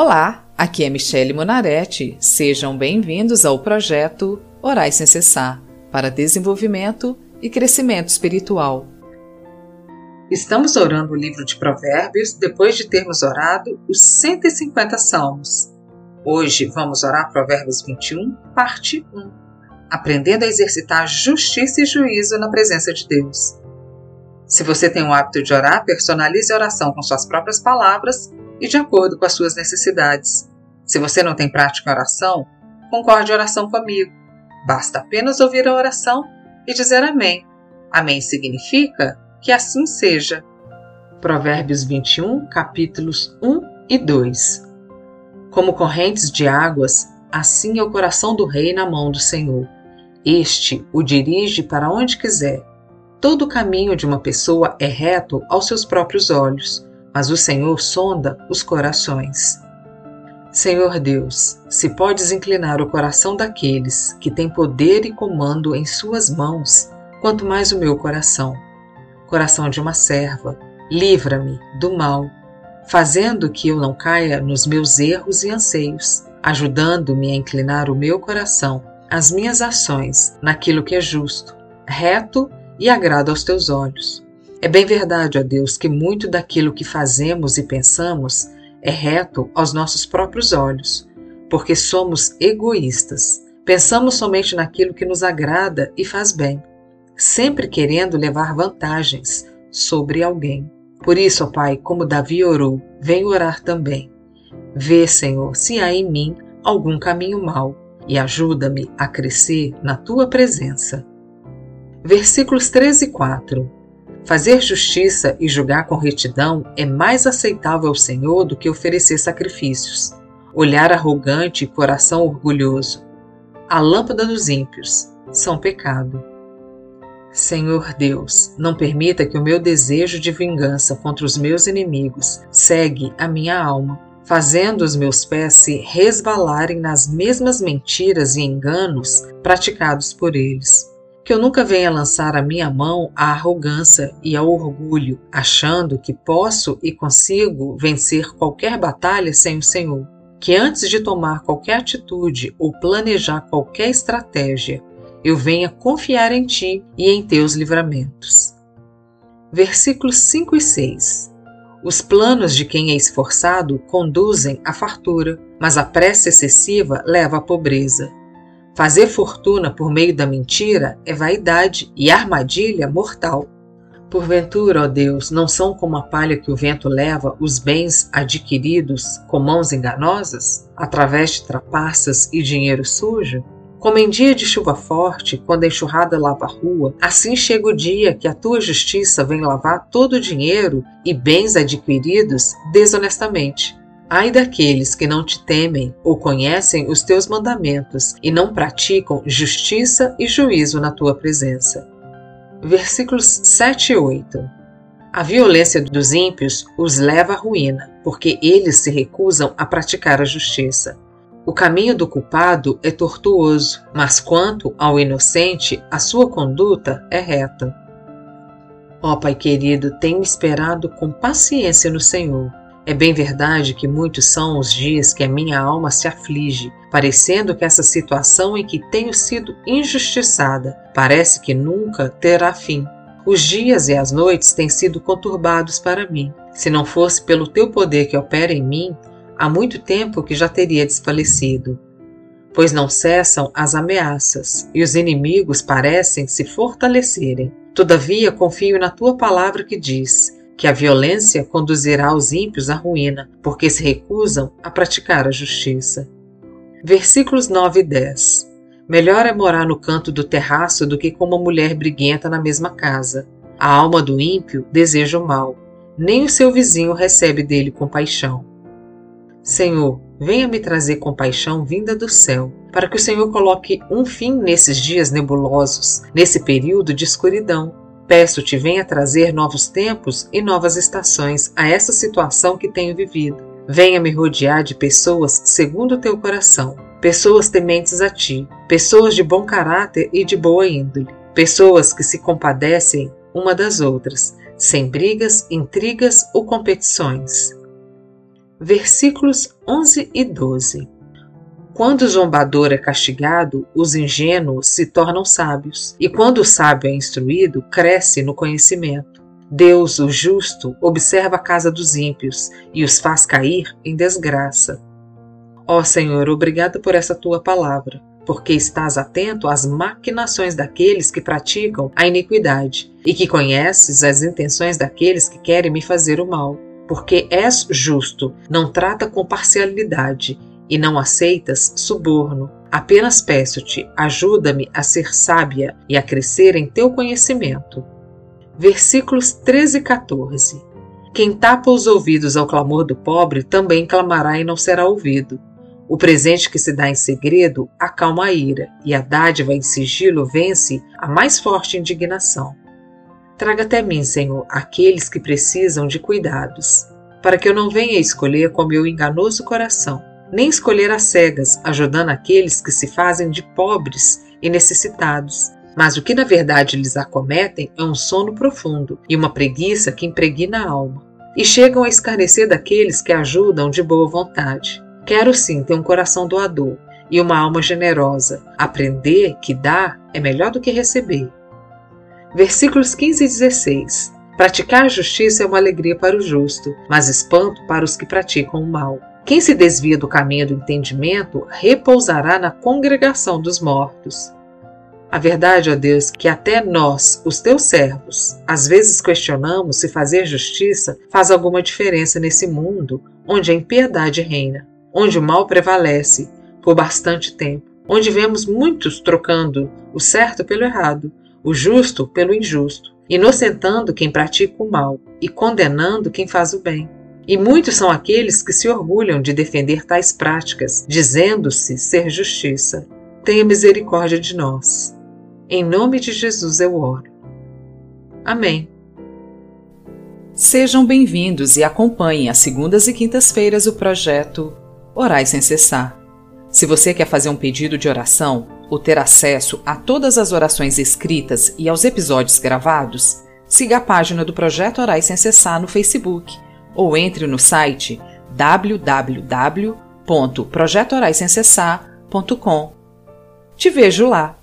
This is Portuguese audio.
Olá, aqui é Michele Monaretti. Sejam bem-vindos ao projeto Orais Sem Cessar para desenvolvimento e crescimento espiritual. Estamos orando o livro de Provérbios depois de termos orado os 150 salmos. Hoje vamos orar Provérbios 21, parte 1, aprendendo a exercitar justiça e juízo na presença de Deus. Se você tem o hábito de orar, personalize a oração com suas próprias palavras e de acordo com as suas necessidades. Se você não tem prática em oração, concorde oração comigo. Basta apenas ouvir a oração e dizer Amém. Amém significa que assim seja. Provérbios 21, capítulos 1 e 2. Como correntes de águas, assim é o coração do rei na mão do Senhor. Este o dirige para onde quiser Todo o caminho de uma pessoa é reto aos seus próprios olhos, mas o Senhor sonda os corações. Senhor Deus, se podes inclinar o coração daqueles que têm poder e comando em Suas mãos, quanto mais o meu coração. Coração de uma serva, livra-me do mal, fazendo que eu não caia nos meus erros e anseios, ajudando-me a inclinar o meu coração, as minhas ações, naquilo que é justo, reto e agrada aos teus olhos. É bem verdade, ó Deus, que muito daquilo que fazemos e pensamos é reto aos nossos próprios olhos, porque somos egoístas. Pensamos somente naquilo que nos agrada e faz bem, sempre querendo levar vantagens sobre alguém. Por isso, ó Pai, como Davi orou, venho orar também. Vê, Senhor, se há em mim algum caminho mau e ajuda-me a crescer na tua presença. Versículos 13 e 4. Fazer justiça e julgar com retidão é mais aceitável ao Senhor do que oferecer sacrifícios. Olhar arrogante e coração orgulhoso. A lâmpada dos ímpios são pecado. Senhor Deus, não permita que o meu desejo de vingança contra os meus inimigos segue a minha alma, fazendo os meus pés se resvalarem nas mesmas mentiras e enganos praticados por eles que eu nunca venha lançar a minha mão à arrogância e ao orgulho, achando que posso e consigo vencer qualquer batalha sem o Senhor. Que antes de tomar qualquer atitude ou planejar qualquer estratégia, eu venha confiar em Ti e em Teus livramentos. Versículos 5 e 6 Os planos de quem é esforçado conduzem à fartura, mas a pressa excessiva leva à pobreza. Fazer fortuna por meio da mentira é vaidade e armadilha mortal. Porventura, ó Deus, não são como a palha que o vento leva os bens adquiridos com mãos enganosas, através de trapaças e dinheiro sujo? Como em dia de chuva forte, quando a enxurrada lava a rua, assim chega o dia que a tua justiça vem lavar todo o dinheiro e bens adquiridos desonestamente. Ai daqueles que não te temem ou conhecem os teus mandamentos e não praticam justiça e juízo na tua presença. Versículos 7 e 8. A violência dos ímpios os leva à ruína, porque eles se recusam a praticar a justiça. O caminho do culpado é tortuoso, mas quanto ao inocente, a sua conduta é reta. Ó Pai querido, tenho esperado com paciência no Senhor é bem verdade que muitos são os dias que a minha alma se aflige, parecendo que essa situação em que tenho sido injustiçada parece que nunca terá fim. Os dias e as noites têm sido conturbados para mim. Se não fosse pelo teu poder que opera em mim, há muito tempo que já teria desfalecido. Pois não cessam as ameaças, e os inimigos parecem se fortalecerem. Todavia confio na tua palavra que diz: que a violência conduzirá os ímpios à ruína, porque se recusam a praticar a justiça. Versículos 9 e 10 Melhor é morar no canto do terraço do que com uma mulher briguenta na mesma casa. A alma do ímpio deseja o mal, nem o seu vizinho recebe dele compaixão. Senhor, venha me trazer compaixão vinda do céu, para que o Senhor coloque um fim nesses dias nebulosos, nesse período de escuridão Peço-te, venha trazer novos tempos e novas estações a essa situação que tenho vivido. Venha me rodear de pessoas segundo o teu coração, pessoas tementes a ti, pessoas de bom caráter e de boa índole, pessoas que se compadecem uma das outras, sem brigas, intrigas ou competições. Versículos 11 e 12. Quando o zombador é castigado, os ingênuos se tornam sábios, e quando o sábio é instruído, cresce no conhecimento. Deus, o justo, observa a casa dos ímpios e os faz cair em desgraça. Ó Senhor, obrigado por essa tua palavra, porque estás atento às maquinações daqueles que praticam a iniquidade e que conheces as intenções daqueles que querem me fazer o mal. Porque és justo, não trata com parcialidade e não aceitas suborno. Apenas peço-te, ajuda-me a ser sábia e a crescer em teu conhecimento. Versículos 13 e 14. Quem tapa os ouvidos ao clamor do pobre também clamará e não será ouvido. O presente que se dá em segredo acalma a ira, e a dádiva em sigilo vence a mais forte indignação. Traga até mim, Senhor, aqueles que precisam de cuidados, para que eu não venha escolher com meu enganoso coração nem escolher as cegas, ajudando aqueles que se fazem de pobres e necessitados. Mas o que na verdade lhes acometem é um sono profundo e uma preguiça que impregna a alma. E chegam a escarnecer daqueles que ajudam de boa vontade. Quero sim ter um coração doador e uma alma generosa. Aprender que dar é melhor do que receber. Versículos 15 e 16. Praticar a justiça é uma alegria para o justo, mas espanto para os que praticam o mal. Quem se desvia do caminho do entendimento repousará na congregação dos mortos. A verdade, ó Deus, que até nós, os teus servos, às vezes questionamos se fazer justiça faz alguma diferença nesse mundo onde a impiedade reina, onde o mal prevalece por bastante tempo, onde vemos muitos trocando o certo pelo errado, o justo pelo injusto, inocentando quem pratica o mal e condenando quem faz o bem. E muitos são aqueles que se orgulham de defender tais práticas, dizendo-se ser justiça. Tenha misericórdia de nós. Em nome de Jesus eu oro. Amém. Sejam bem-vindos e acompanhem às segundas e quintas-feiras o projeto Orai Sem Cessar. Se você quer fazer um pedido de oração ou ter acesso a todas as orações escritas e aos episódios gravados, siga a página do Projeto Orai Sem Cessar no Facebook ou entre no site www.projetoraissemcessar.com. Te vejo lá!